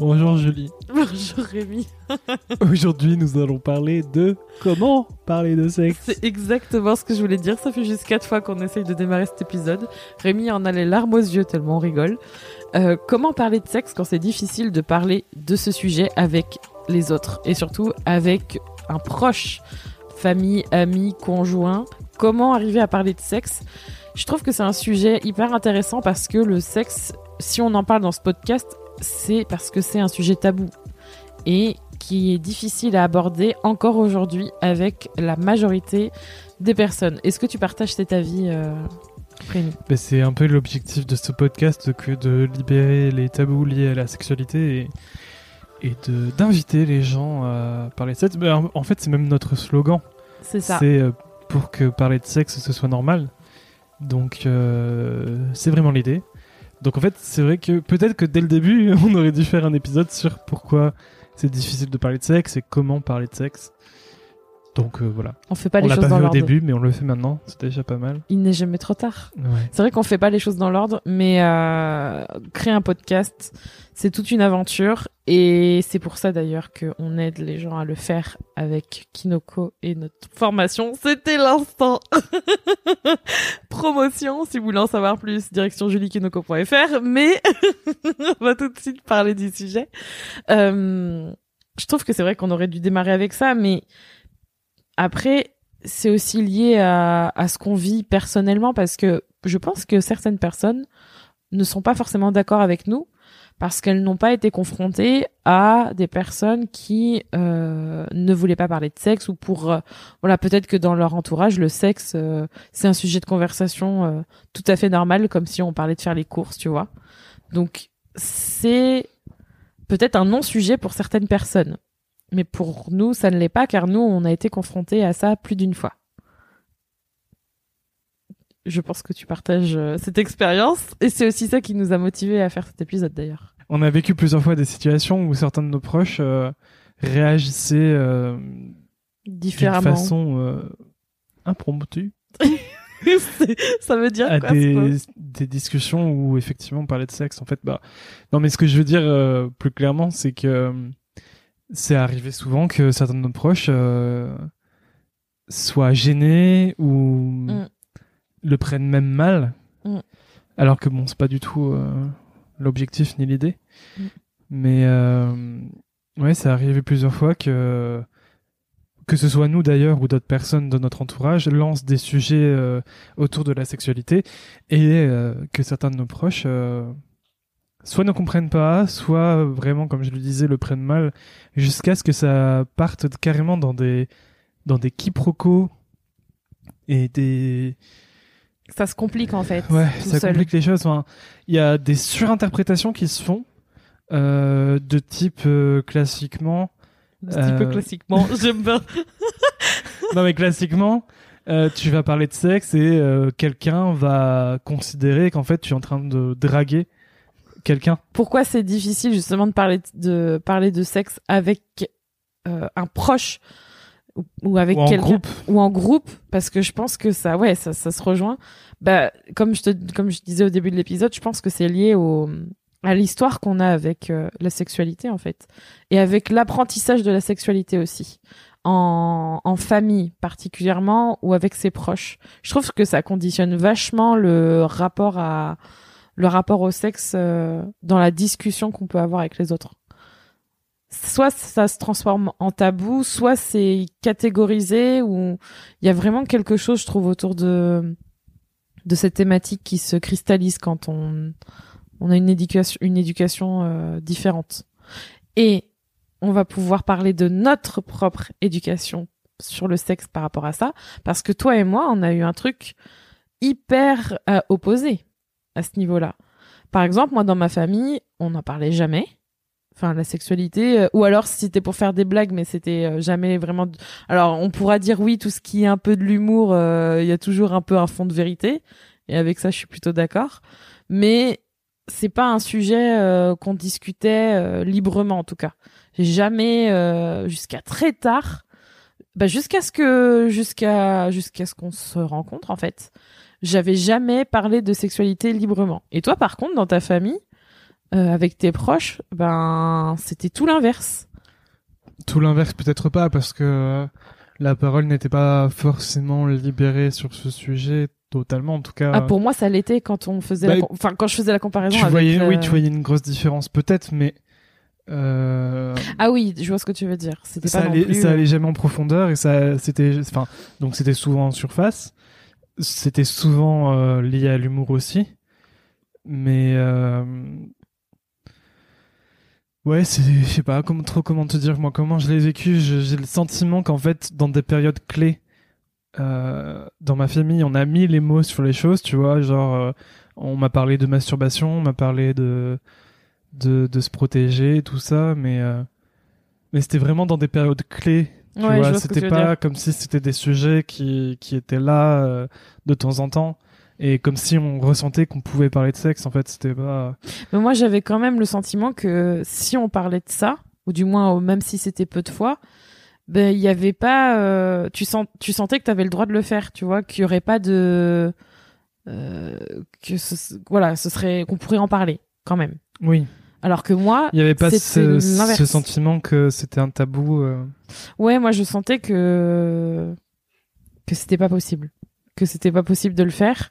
Bonjour Julie. Bonjour Rémi. Aujourd'hui, nous allons parler de comment parler de sexe. C'est exactement ce que je voulais dire. Ça fait juste quatre fois qu'on essaye de démarrer cet épisode. Rémi en a les larmes aux yeux tellement on rigole. Euh, comment parler de sexe quand c'est difficile de parler de ce sujet avec les autres? Et surtout avec un proche, famille, ami, conjoint. Comment arriver à parler de sexe? Je trouve que c'est un sujet hyper intéressant parce que le sexe, si on en parle dans ce podcast, c'est parce que c'est un sujet tabou et qui est difficile à aborder encore aujourd'hui avec la majorité des personnes. Est-ce que tu partages cet avis euh, ben, C'est un peu l'objectif de ce podcast que de libérer les tabous liés à la sexualité et, et d'inviter les gens à parler de sexe. Ben, en fait, c'est même notre slogan. C'est ça. C'est euh, pour que parler de sexe, ce soit normal. Donc, euh, c'est vraiment l'idée. Donc en fait, c'est vrai que peut-être que dès le début, on aurait dû faire un épisode sur pourquoi c'est difficile de parler de sexe et comment parler de sexe. Donc euh, voilà. On fait pas on les choses pas dans l'ordre. au début, mais on le fait maintenant. C'est déjà pas mal. Il n'est jamais trop tard. C'est vrai qu'on fait pas les choses dans l'ordre, mais euh, créer un podcast, c'est toute une aventure et c'est pour ça d'ailleurs qu'on aide les gens à le faire avec Kinoko et notre formation. C'était l'instant promotion. Si vous voulez en savoir plus, direction juliekinoko.fr. Mais on va tout de suite parler du sujet. Euh, je trouve que c'est vrai qu'on aurait dû démarrer avec ça, mais après, c'est aussi lié à, à ce qu'on vit personnellement parce que je pense que certaines personnes ne sont pas forcément d'accord avec nous parce qu'elles n'ont pas été confrontées à des personnes qui euh, ne voulaient pas parler de sexe ou pour euh, voilà peut-être que dans leur entourage le sexe euh, c'est un sujet de conversation euh, tout à fait normal comme si on parlait de faire les courses tu vois. Donc c'est peut-être un non sujet pour certaines personnes mais pour nous, ça ne l'est pas car nous, on a été confrontés à ça plus d'une fois. Je pense que tu partages euh, cette expérience et c'est aussi ça qui nous a motivés à faire cet épisode d'ailleurs. On a vécu plusieurs fois des situations où certains de nos proches euh, réagissaient euh, différemment, d'une façon euh, impromptue. ça veut dire à quoi, des, des, discussions où effectivement on parlait de sexe. En fait, bah non, mais ce que je veux dire euh, plus clairement, c'est que c'est arrivé souvent que certains de nos proches euh, soient gênés ou Mm. le prennent même mal, Mm. alors que bon, c'est pas du tout euh, l'objectif ni l'idée. Mm. Mais euh, ouais, c'est arrivé plusieurs fois que que ce soit nous d'ailleurs ou d'autres personnes de notre entourage lancent des sujets euh, autour de la sexualité et que certains de nos proches soit ne comprennent pas, soit vraiment, comme je le disais, le prennent mal, jusqu'à ce que ça parte carrément dans des dans des quiproquos et des Ça se complique en fait. ouais, ça seul. complique les choses. Enfin, il y a des surinterprétations qui se font euh, de type euh, classiquement. Un petit peu Euh, classiquement, j'aime bien. non mais classiquement, euh, tu vas parler de sexe et euh, quelqu'un va considérer qu'en fait tu es en train de draguer quelqu'un. Pourquoi c'est difficile justement de parler de parler de sexe avec euh, un proche ou, ou avec quelqu'un groupe. ou en groupe? Parce que je pense que ça ouais ça, ça se rejoint. Bah comme je te comme je disais au début de l'épisode je pense que c'est lié au à l'histoire qu'on a avec euh, la sexualité en fait. Et avec l'apprentissage de la sexualité aussi. En, en famille particulièrement ou avec ses proches. Je trouve que ça conditionne vachement le rapport à le rapport au sexe euh, dans la discussion qu'on peut avoir avec les autres soit ça se transforme en tabou, soit c'est catégorisé ou il y a vraiment quelque chose, je trouve, autour de de cette thématique qui se cristallise quand on on a une éducation une éducation euh, différente. Et on va pouvoir parler de notre propre éducation sur le sexe par rapport à ça, parce que toi et moi, on a eu un truc hyper euh, opposé à ce niveau-là. Par exemple, moi, dans ma famille, on n'en parlait jamais. Enfin la sexualité euh, ou alors si c'était pour faire des blagues mais c'était euh, jamais vraiment alors on pourra dire oui tout ce qui est un peu de l'humour euh, il y a toujours un peu un fond de vérité. Et avec ça je suis plutôt d'accord. Mais c'est pas un sujet qu'on discutait librement en tout cas. Jamais jusqu'à très tard. Bah jusqu'à ce que jusqu'à jusqu'à ce qu'on se rencontre en fait j'avais jamais parlé de sexualité librement et toi par contre dans ta famille euh, avec tes proches, ben c'était tout l'inverse. Tout l'inverse, peut-être pas, parce que euh, la parole n'était pas forcément libérée sur ce sujet totalement, en tout cas. Ah pour moi ça l'était quand on faisait, Bah, enfin quand je faisais la comparaison tu avec. voyais, euh, oui, tu voyais une grosse différence, peut-être, mais euh, Ah oui, je vois ce que tu veux dire. C'était ça pas non allait, plus. ça euh, allait jamais en profondeur et ça, c'était, enfin, donc c'était souvent en surface. C'était souvent euh, lié à l'humour aussi, mais euh, ouais, c'est, sais pas comment trop comment te dire moi comment je l'ai vécu. J'ai le sentiment qu'en fait, dans des périodes clés euh, dans ma famille, on a mis les mots sur les choses, tu vois, genre on m'a parlé de masturbation, on m'a parlé de de, de se protéger, tout ça, mais mais c'était vraiment dans des périodes clés. Ouais, c'était pas comme si c'était des sujets qui qui étaient là euh, de temps en temps et comme si on ressentait qu'on pouvait parler de sexe. En fait, c'était pas. Mais moi j'avais quand même le sentiment que si on parlait de ça, ou du moins même si c'était peu de fois, ben il y avait pas. euh, tu sens, tu sentais que tu avais le droit de le faire, tu vois, qu'il y aurait pas de. euh, que ce, voilà, ce serait qu'on pourrait en parler quand même. Oui, Alors que moi, il y avait pas ce, sentiment que c'était un tabou. euh. Ouais, moi je sentais que que c'était pas possible, que c'était pas possible de le faire.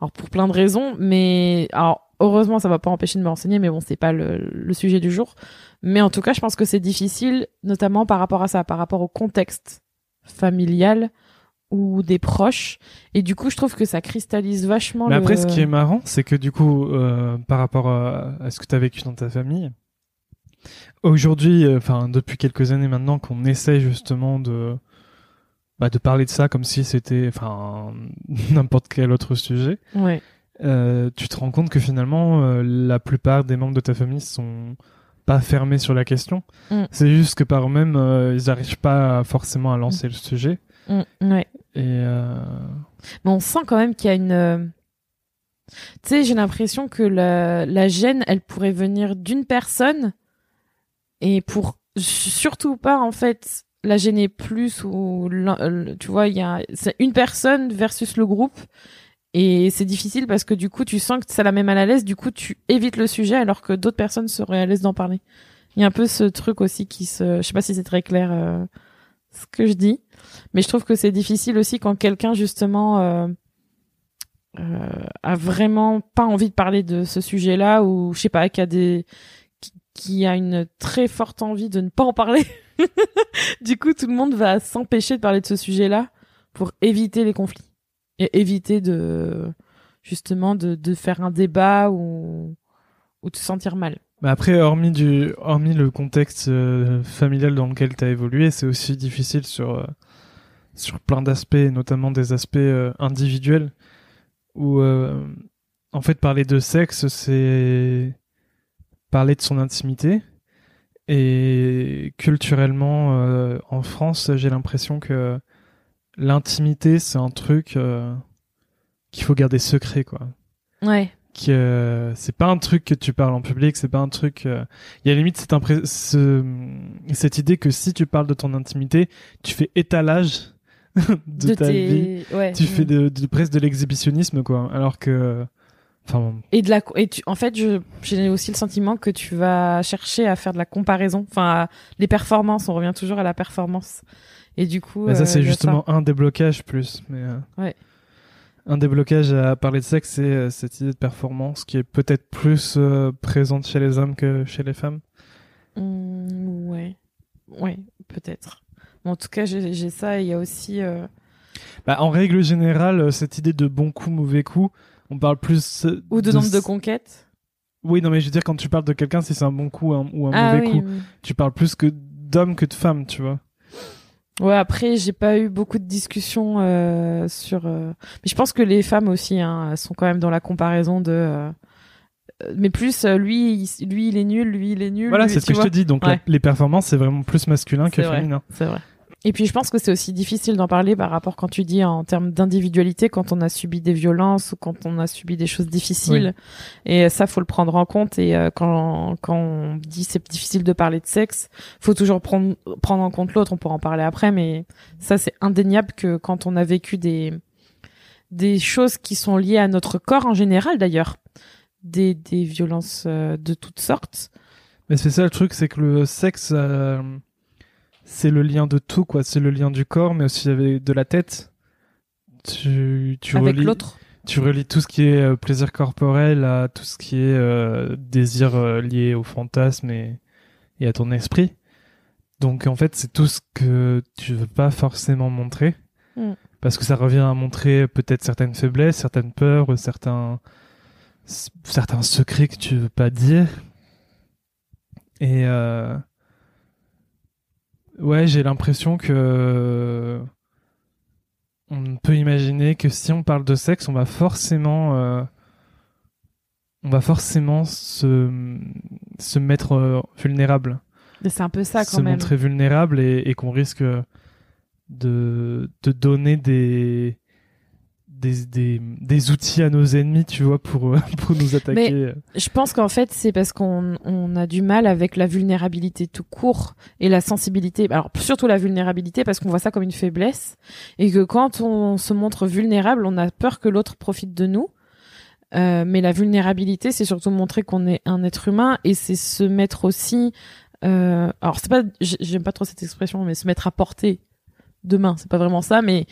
Alors pour plein de raisons, mais alors heureusement ça va pas empêcher de me renseigner, mais bon c'est pas le, le sujet du jour. Mais en tout cas, je pense que c'est difficile, notamment par rapport à ça, par rapport au contexte familial ou des proches. Et du coup, je trouve que ça cristallise vachement. Mais le... après, ce qui est marrant, c'est que du coup, euh, par rapport à, à ce que tu as vécu dans ta famille, aujourd'hui, euh, enfin depuis quelques années maintenant, qu'on essaie justement de bah, de parler de ça comme si c'était enfin n'importe quel autre sujet, ouais, euh, tu te rends compte que finalement, la plupart des membres de ta famille sont pas fermés sur la question. Mm. C'est juste que par eux-mêmes, ils n'arrivent pas forcément à lancer le sujet. Mm, ouais. Et euh, Mais on sent quand même qu'il y a une. euh, Tu sais, j'ai l'impression que la, la gêne, elle pourrait venir d'une personne et pour surtout pas en fait la gêner plus ou euh, tu vois, il y a c'est une personne versus le groupe et c'est difficile parce que du coup tu sens que ça la met mal à l'aise, du coup tu évites le sujet alors que d'autres personnes seraient à l'aise d'en parler. Il y a un peu ce truc aussi qui se, je sais pas si c'est très clair euh, ce que je dis, mais je trouve que c'est difficile aussi quand quelqu'un justement euh, euh, a vraiment pas envie de parler de ce sujet-là ou je sais pas qui a des a une très forte envie de ne pas en parler. du coup, tout le monde va s'empêcher de parler de ce sujet-là pour éviter les conflits et éviter de justement de, de faire un débat ou ou de se sentir mal. Mais après, hormis, du, hormis le contexte euh, familial dans lequel tu as évolué, c'est aussi difficile sur, euh, sur plein d'aspects, notamment des aspects euh, individuels, où en fait parler de sexe, c'est parler de son intimité. Et culturellement, en France, j'ai l'impression que l'intimité, c'est un truc qu'il faut garder secret, quoi Ouais. Que c'est pas un truc que tu parles en public, c'est pas un truc. euh, Il y a limite cette, impré- ce- cette idée que si tu parles de ton intimité, tu fais étalage de, ta vie. tes ouais. Tu Mm. fais de, de- presque de l'exhibitionnisme, quoi. Alors que, enfin, Et de la et tu, en fait, je j'ai aussi le sentiment que tu vas chercher à faire de la comparaison. Enfin, à- les performances, on revient toujours à la performance. Et du coup, bah, ça euh, c'est justement un déblocage plus, mais. euh, Ouais. Un déblocage à parler de sexe, c'est euh, cette idée de performance qui est peut-être plus euh, présente chez les hommes que chez les femmes. Mm, ouais, ouais, peut-être. En tout cas, j'ai ça. Il y a aussi. euh, Bah, en règle générale, cette idée de bon coup, mauvais coup, on parle plus. ou de nombre de conquêtes? Oui, non, mais je veux dire, quand tu parles de quelqu'un, si c'est un bon coup ou un Ah mauvais oui. coup, tu parles plus que d'hommes que de femmes, tu vois. Ouais, après, j'ai pas eu beaucoup de discussions euh, sur. euh, Mais je pense que les femmes aussi, hein, sont quand même dans la comparaison de. euh, mais plus euh, lui, il, lui il est nul, lui il est nul. Voilà, c'est ce que je te dis. Donc Ouais. la- les performances, c'est vraiment plus masculin que vrai. féminin. C'est vrai. Et puis je pense que c'est aussi difficile d'en parler par rapport quand tu dis en termes d'individualité quand on a subi des violences ou quand on a subi des choses difficiles. Et ça faut le prendre en compte et euh, quand quand on dit c'est difficile de parler de sexe, faut toujours prendre prendre en compte l'autre, on pourra en parler après mais ça c'est indéniable que quand on a vécu des des choses qui sont liées à notre corps en général d'ailleurs, des des violences euh, de toutes sortes. Mais c'est ça le truc, c'est que le sexe, euh, c'est le lien de tout, quoi. C'est le lien du corps, mais aussi avec de la tête. Tu, tu avec relis- l'autre. Tu relis tout ce qui est euh, plaisir corporel à tout ce qui est euh, désir euh, lié au fantasme et, et à ton esprit. Donc en fait, c'est tout ce que tu veux pas forcément montrer. Mm. Parce que ça revient à montrer peut-être certaines faiblesses, certaines peurs, certains, certains secrets que tu veux pas dire. Et euh, ouais, j'ai l'impression que on peut imaginer que si on parle de sexe, on va forcément, euh, on va forcément se, se mettre euh, vulnérable, Mais c'est un peu ça quand se même. montrer vulnérable et, et qu'on risque de, de donner des, des, des, outils à nos ennemis, tu vois, pour, euh, pour nous attaquer. Je pense qu'en fait, c'est parce qu'on on a du mal avec la vulnérabilité tout court et la sensibilité. Alors surtout la vulnérabilité parce qu'on voit ça comme une faiblesse et que quand on se montre vulnérable, on a peur que l'autre profite de nous. Euh, mais la vulnérabilité, c'est surtout montrer qu'on est un être humain et c'est se mettre aussi. Euh, alors c'est pas, j'aime pas trop cette expression, mais se mettre à portée de main, c'est pas vraiment ça. Mais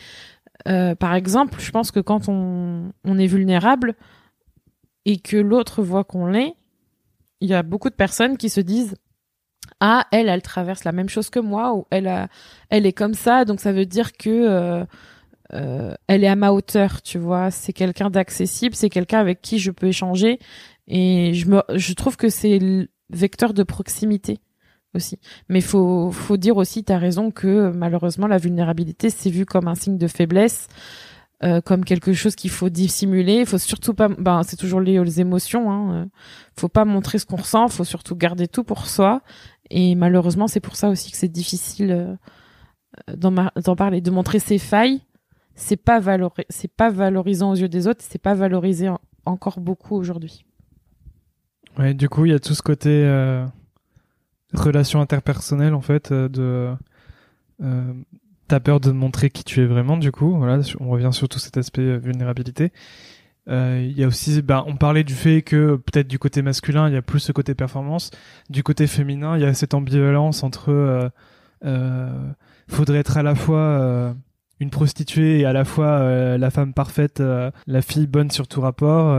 euh, par exemple, je pense que quand on, on est vulnérable, et que l'autre voit qu'on l'est, il y a beaucoup de personnes qui se disent ah elle elle traverse la même chose que moi ou elle a elle est comme ça donc ça veut dire que euh, euh, elle est à ma hauteur tu vois. C'est quelqu'un d'accessible c'est quelqu'un avec qui je peux échanger. Et je me je trouve que c'est le vecteur de proximité aussi mais faut faut dire aussi t'as raison que malheureusement la vulnérabilité c'est vu comme un signe de faiblesse euh, comme quelque chose qu'il faut dissimuler. Il faut surtout pas, ben c'est toujours lié aux émotions. Hein. euh, Faut pas montrer ce qu'on ressent. Faut surtout garder tout pour soi. Et malheureusement, c'est pour ça aussi que c'est difficile euh, d'en parler, de montrer ses failles. C'est pas valori- c'est pas valorisant aux yeux des autres. C'est pas valorisé en- encore beaucoup aujourd'hui. Ouais, du coup, il y a tout ce côté euh, relation interpersonnelle, en fait, euh, de... Euh, T'as peur de montrer qui tu es vraiment, du coup. Voilà, on revient sur tout cet aspect euh, vulnérabilité. Euh, Il y a aussi, ben, on parlait du fait que peut-être du côté masculin, il y a plus ce côté performance. Du côté féminin, il y a cette ambivalence entre euh, faudrait être à la fois une prostituée et à la fois la femme parfaite, la fille bonne sur tout rapport,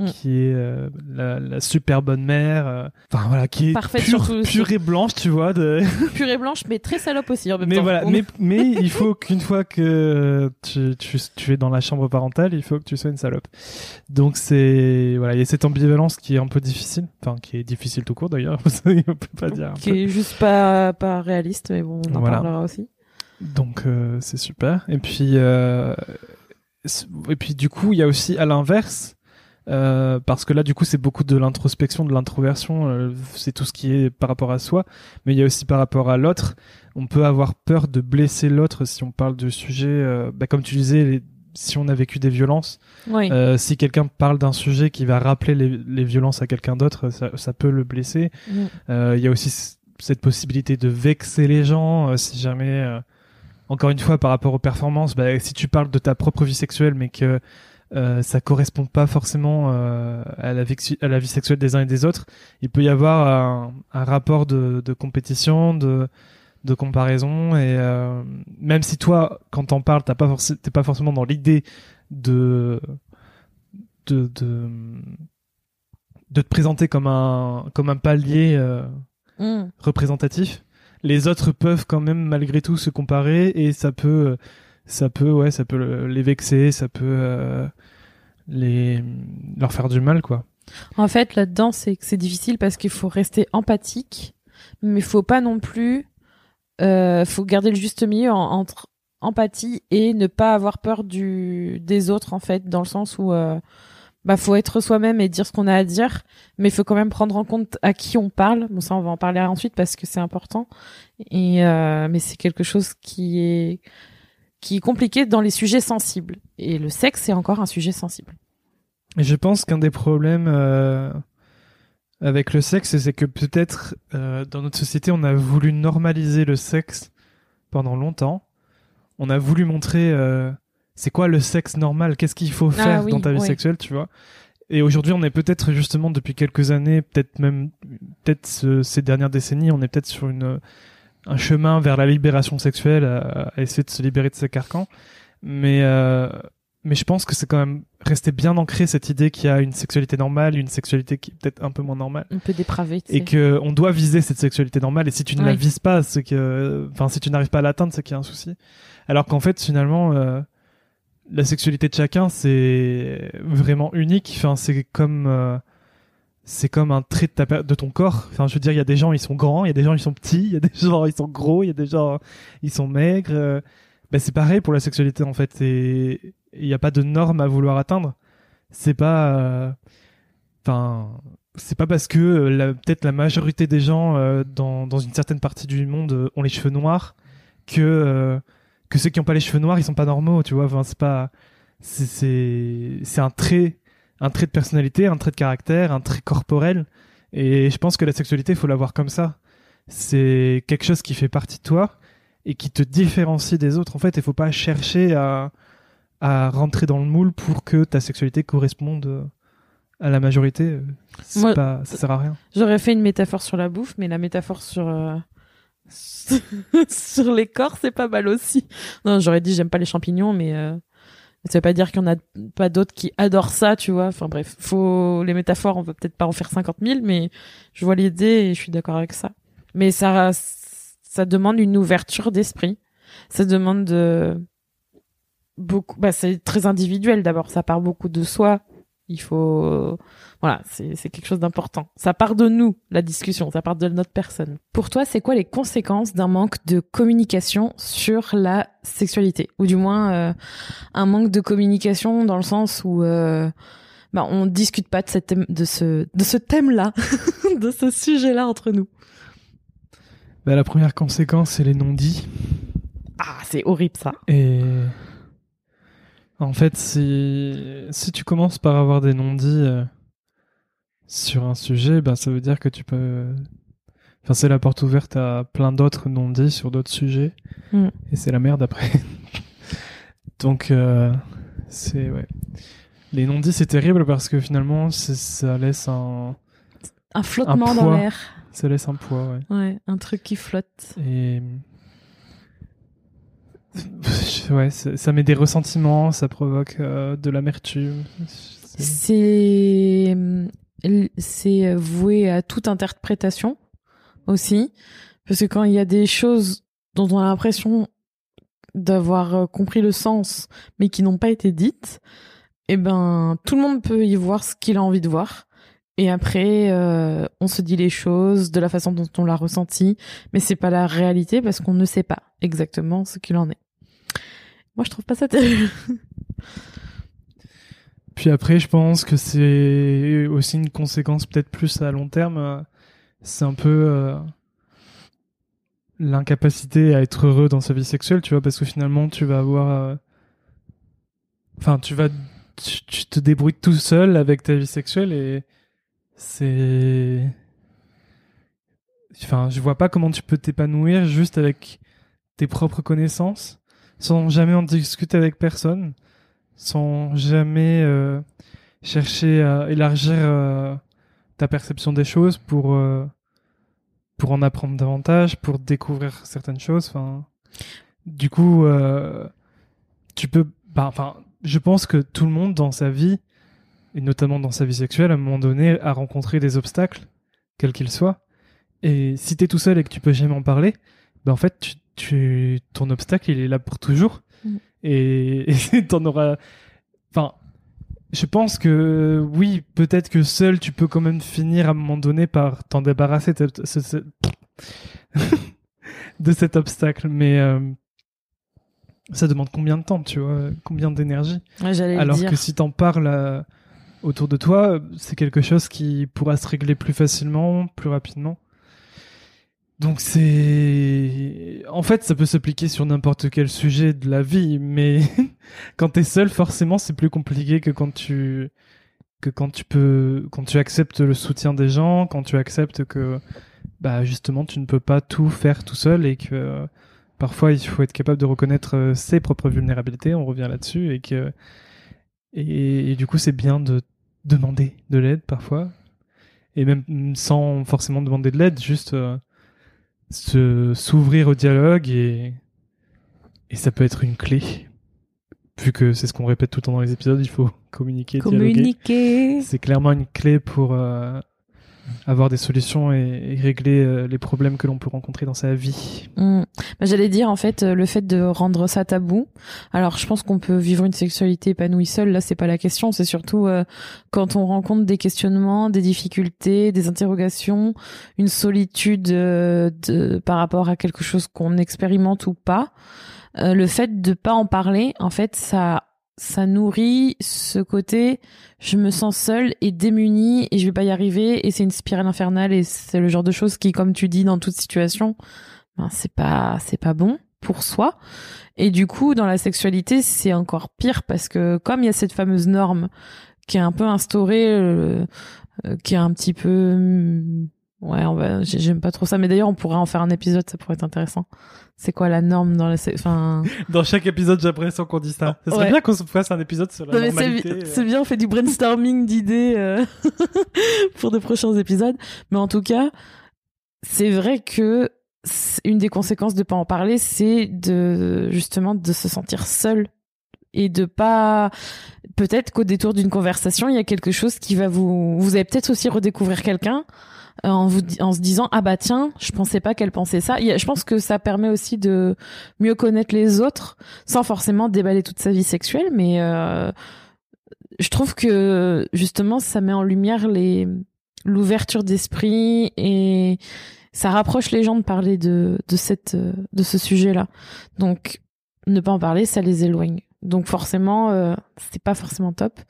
Mm. qui est euh, la, la super bonne mère. euh, Enfin voilà, qui est Parfaite pure, surtout- pure et blanche, tu vois. De... Pure et blanche, mais très salope aussi en même mais temps. voilà, mais, mais il faut qu'une fois que tu, tu, tu es dans la chambre parentale, il faut que tu sois une salope. Donc c'est voilà, il y a cette ambivalence qui est un peu difficile, enfin qui est difficile tout court d'ailleurs. on peut pas dire. qui peu. est juste pas pas réaliste, mais bon, on en Voilà. parlera aussi. Donc euh, c'est super. Et puis euh, et puis du coup il y a aussi à l'inverse. Euh, parce que là, du coup, c'est beaucoup de l'introspection, de l'introversion, euh, c'est tout ce qui est par rapport à soi, mais il y a aussi par rapport à l'autre. On peut avoir peur de blesser l'autre si on parle de sujets, euh, bah, comme tu disais, les- si on a vécu des violences, Oui. euh, si quelqu'un parle d'un sujet qui va rappeler les, les violences à quelqu'un d'autre, ça, ça peut le blesser. Mm. Euh, Il y a aussi cette possibilité de vexer les gens si jamais, euh, encore une fois, par rapport aux performances, bah, si tu parles de ta propre vie sexuelle, mais que euh, ça correspond pas forcément euh, à, la vexu- à la vie sexuelle des uns et des autres, il peut y avoir un, un rapport de, de compétition, de, de comparaison, et euh, même si toi, quand t'en parles, t'as pas t'es pas forcément dans l'idée de de, de de te présenter comme un comme un palier euh, Mm. représentatif. Les autres peuvent quand même malgré tout se comparer et ça peut ça peut ouais ça peut le- les vexer, ça peut euh, les leur faire du mal quoi. En fait, là-dedans, c'est c'est difficile parce qu'il faut rester empathique, mais il faut pas non plus, euh, faut garder le juste milieu en- entre empathie et ne pas avoir peur du des autres en fait, dans le sens où, euh, bah faut être soi-même et dire ce qu'on a à dire, mais il faut quand même prendre en compte à qui on parle. Bon ça on va en parler ensuite parce que c'est important. Et euh, mais c'est quelque chose qui est qui est compliqué dans les sujets sensibles. Et le sexe c'est encore un sujet sensible. Et je pense qu'un des problèmes euh, avec le sexe, c'est que peut-être euh, dans notre société on a voulu normaliser le sexe pendant longtemps. On a voulu montrer euh, c'est quoi le sexe normal, qu'est-ce qu'il faut faire Ah oui, dans ta vie sexuelle, tu vois? Et aujourd'hui, on est peut-être justement depuis quelques années, peut-être même peut-être ce- ces dernières décennies, on est peut-être sur une un chemin vers la libération sexuelle, à, à essayer de se libérer de ces carcans. Mais euh, mais je pense que c'est quand même resté bien ancré cette idée qu'il y a une sexualité normale, une sexualité qui est peut-être un peu moins normale. Un peu dépravé. tu et que on doit viser cette sexualité normale. Et si tu ne la vises pas c'est que enfin si tu n'arrives pas à l'atteindre c'est qu'il y a un souci. Alors qu'en fait finalement euh, la sexualité de chacun c'est vraiment unique. Enfin c'est comme euh, c'est comme un trait de, ta, de ton corps. Enfin je veux dire il y a des gens ils sont grands il y a des gens ils sont petits il y a des gens ils sont gros il y a des gens ils sont maigres euh, ben c'est pareil pour la sexualité en fait et il n'y a pas de normes à vouloir atteindre. C'est pas euh, enfin c'est pas parce que euh, peut-être la majorité des gens euh, dans, dans une certaine partie du monde ont les cheveux noirs que euh, que ceux qui ont pas les cheveux noirs ils sont pas normaux tu vois. Enfin c'est pas c'est un trait un trait de personnalité un trait de caractère un trait corporel. Et je pense que la sexualité il faut la voir comme ça. C'est quelque chose qui fait partie de toi et qui te différencie des autres. En fait il faut pas chercher à à rentrer dans le moule pour que ta sexualité corresponde euh, à la majorité. Moi- pas ça sert à rien. J'aurais fait une métaphore sur la bouffe, mais la métaphore sur euh, sur les corps, c'est pas mal aussi. Non, j'aurais dit j'aime pas les champignons, mais euh, ça veut pas dire qu'il y en a pas d'autres qui adorent ça, tu vois. Enfin bref, faut les métaphores, on va peut-être pas en faire 50 000, mais je vois l'idée et je suis d'accord avec ça. Mais ça ça demande une ouverture d'esprit. Ça demande de beaucoup. Bah c'est très individuel d'abord. Ça part beaucoup de soi. Il faut voilà, c'est c'est quelque chose d'important. Ça part de nous, la discussion, ça part de notre personne. Pour toi, c'est quoi les conséquences d'un manque de communication sur la sexualité? Ou du moins, euh, un manque de communication dans le sens où euh, bah, on discute pas de, cette thème- de ce, de ce thème-là, de ce sujet-là entre nous. Bah, la première conséquence, c'est les non-dits. Ah, c'est horrible ça. Et en fait, si, si tu commences par avoir des non-dits euh, sur un sujet, ben, ça veut dire que tu peux. Enfin, c'est la porte ouverte à plein d'autres non-dits sur d'autres sujets. Mm. Et c'est la merde après. Donc, euh, c'est. Ouais. Les non-dits, c'est terrible parce que finalement, ça laisse un. Un flottement Un dans l'air. Ça laisse un poids, ouais. Ouais, un truc qui flotte. Et ouais, ça met des ressentiments, ça provoque euh, de l'amertume. C'est- C'est c'est voué à toute interprétation aussi parce que quand il y a des choses dont on a l'impression d'avoir euh, compris le sens mais qui n'ont pas été dites, eh ben tout le monde peut y voir ce qu'il a envie de voir. Et après, euh, on se dit les choses de la façon dont on l'a ressenti, mais c'est pas la réalité parce qu'on ne sait pas exactement ce qu'il en est. Moi, je trouve pas ça terrible. Puis après, je pense que c'est aussi une conséquence peut-être plus à long terme. C'est un peu euh, l'incapacité à être heureux dans sa vie sexuelle, tu vois, parce que finalement, tu vas avoir... euh, Enfin, tu vas... Tu, tu te débrouilles tout seul avec ta vie sexuelle et c'est... Enfin, je vois pas comment tu peux t'épanouir juste avec tes propres connaissances, sans jamais en discuter avec personne sans jamais euh, chercher à élargir euh, ta perception des choses pour euh, pour en apprendre davantage, pour découvrir certaines choses. Enfin, du coup, tu peux. bah, je pense que tout le monde dans sa vie, et notamment dans sa vie sexuelle, à un moment donné, a rencontré des obstacles, quels qu'ils soient. Et si t'es tout seul et que tu peux jamais en parler, ben en fait, tu, tu, ton obstacle, il est là pour toujours. Mm. Et t'en auras. Enfin, je pense que oui, peut-être que seul, tu peux quand même finir à un moment donné par t'en débarrasser de, ce- ce- de cet obstacle. Mais euh, ça demande combien de temps, tu vois Combien d'énergie? Ouais, alors que si t'en parles à, autour de toi, c'est quelque chose qui pourra se régler plus facilement, plus rapidement. Donc c'est, en fait, ça peut s'appliquer sur n'importe quel sujet de la vie, mais quand t'es seul, forcément, c'est plus compliqué que quand tu que quand tu peux, quand tu acceptes le soutien des gens, quand tu acceptes que, bah justement, tu ne peux pas tout faire tout seul et que parfois il faut être capable de reconnaître euh, ses propres vulnérabilités. On revient là-dessus et que et, du coup c'est bien de demander de l'aide parfois et même sans forcément demander de l'aide, juste euh, s'ouvrir au dialogue et et ça peut être une clé. Vu que c'est ce qu'on répète tout le temps dans les épisodes, il faut communiquer, communiquer. C'est clairement une clé pour euh, avoir des solutions et, régler euh, les problèmes que l'on peut rencontrer dans sa vie. Mm. Bah, J'allais dire en fait euh, le fait de rendre ça tabou. Alors je pense qu'on peut vivre une sexualité épanouie seule. Là c'est pas la question. C'est surtout euh, quand on rencontre des questionnements, des difficultés, des interrogations, une solitude de, par rapport à quelque chose qu'on expérimente ou pas. le fait de pas en parler, en fait, ça ça nourrit ce côté je me sens seule et démunie et je vais pas y arriver et c'est une spirale infernale et c'est le genre de choses qui comme tu dis dans toute situation ben c'est pas c'est pas bon pour soi. Et du coup dans la sexualité c'est encore pire parce que comme il y a cette fameuse norme qui est un peu instaurée euh, euh, qui est un petit peu hmm, ouais on va j'aime pas trop ça mais d'ailleurs on pourrait en faire un épisode ça pourrait être intéressant. C'est quoi la norme dans la enfin dans chaque épisode j'ai l'impression qu'on dit ça. Ça serait bien qu'on se fasse un épisode sur la normalité euh. c'est bien on fait du brainstorming d'idées euh, pour de prochains épisodes. Mais en tout cas c'est vrai que une des conséquences de pas en parler c'est de justement de se sentir seul et de pas peut-être qu'au détour d'une conversation il y a quelque chose qui va vous vous allez peut-être aussi redécouvrir quelqu'un en, vous, en se disant ah bah tiens je pensais pas qu'elle pensait ça. Je pense que ça permet aussi de mieux connaître les autres sans forcément déballer toute sa vie sexuelle mais euh, je trouve que justement ça met en lumière les l'ouverture d'esprit et ça rapproche les gens de parler de de cette de ce sujet là donc ne pas en parler ça les éloigne. Donc forcément euh, c'est pas forcément top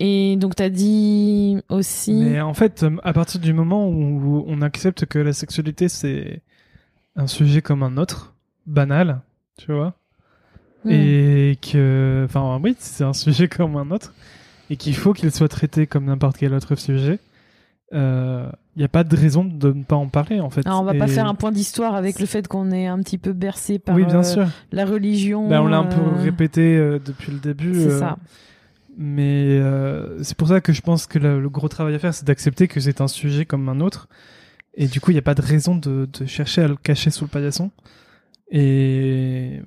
et donc tu as dit aussi. Mais en fait, euh, à partir du moment où on accepte que la sexualité c'est un sujet comme un autre, banal, tu vois, hmm. et que, enfin oui, c'est un sujet comme un autre, et qu'il faut qu'il soit traité comme n'importe quel autre sujet. Il euh, n'y a pas de raison de ne pas en parler en fait. Alors, on va pas faire un point d'histoire avec le fait qu'on est un petit peu bercé par oui, bien euh, sûr. la religion. Ben, on l'a un peu répété depuis le début. C'est ça. Mais euh, c'est pour ça que je pense que le, gros travail à faire, c'est d'accepter que c'est un sujet comme un autre. Et du coup, il n'y a pas de raison de, chercher à le cacher sous le paillasson. Et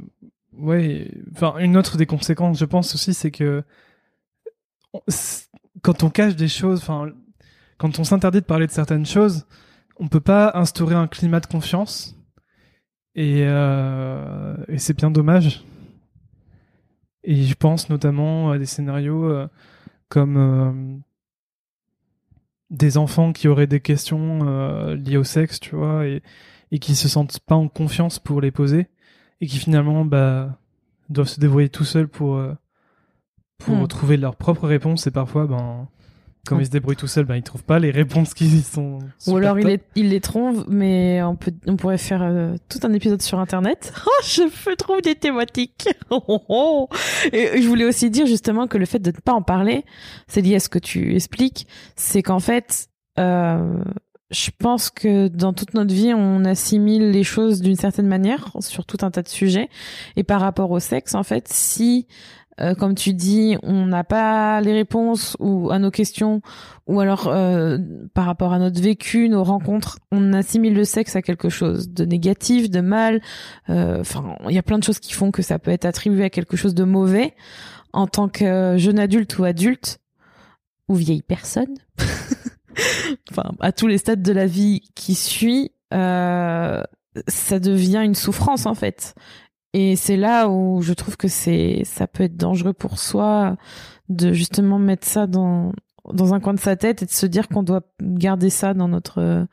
ouais, enfin, une autre des conséquences, je pense aussi, c'est que quand on cache des choses, enfin, quand on s'interdit de parler de certaines choses, on peut pas instaurer un climat de confiance. Et, euh, et c'est bien dommage. Et je pense notamment à des scénarios euh, comme euh, des enfants qui auraient des questions euh, liées au sexe, tu vois, et, et qui se sentent pas en confiance pour les poser, et qui finalement bah, doivent se débrouiller tout seuls pour, pour hmm. trouver leurs propres réponses, et parfois, ben, comme il se débrouille tout seul, ben, il trouve pas les réponses qui sont. Ou alors il, il, les trouve, mais on peut, on pourrait faire euh, tout un épisode sur Internet. Oh, je trop des thématiques. Oh, oh, oh. Et je voulais aussi dire justement que le fait de ne pas en parler, c'est lié à ce que tu expliques, c'est qu'en fait, euh, je pense que dans toute notre vie, on assimile les choses d'une certaine manière sur tout un tas de sujets. Et par rapport au sexe, en fait, si euh, comme tu dis, on n'a pas les réponses ou à nos questions, ou alors euh, par rapport à notre vécu, nos rencontres, on assimile le sexe à quelque chose de négatif, de mal. Euh, enfin, il y a plein de choses qui font que ça peut être attribué à quelque chose de mauvais en tant que jeune adulte ou adulte ou vieille personne. enfin, à tous les stades de la vie qui suit, ça devient une souffrance en fait. Et c'est là où je trouve que c'est, ça peut être dangereux pour soi de justement mettre ça dans, dans un coin de sa tête et de se dire qu'on doit garder ça dans notre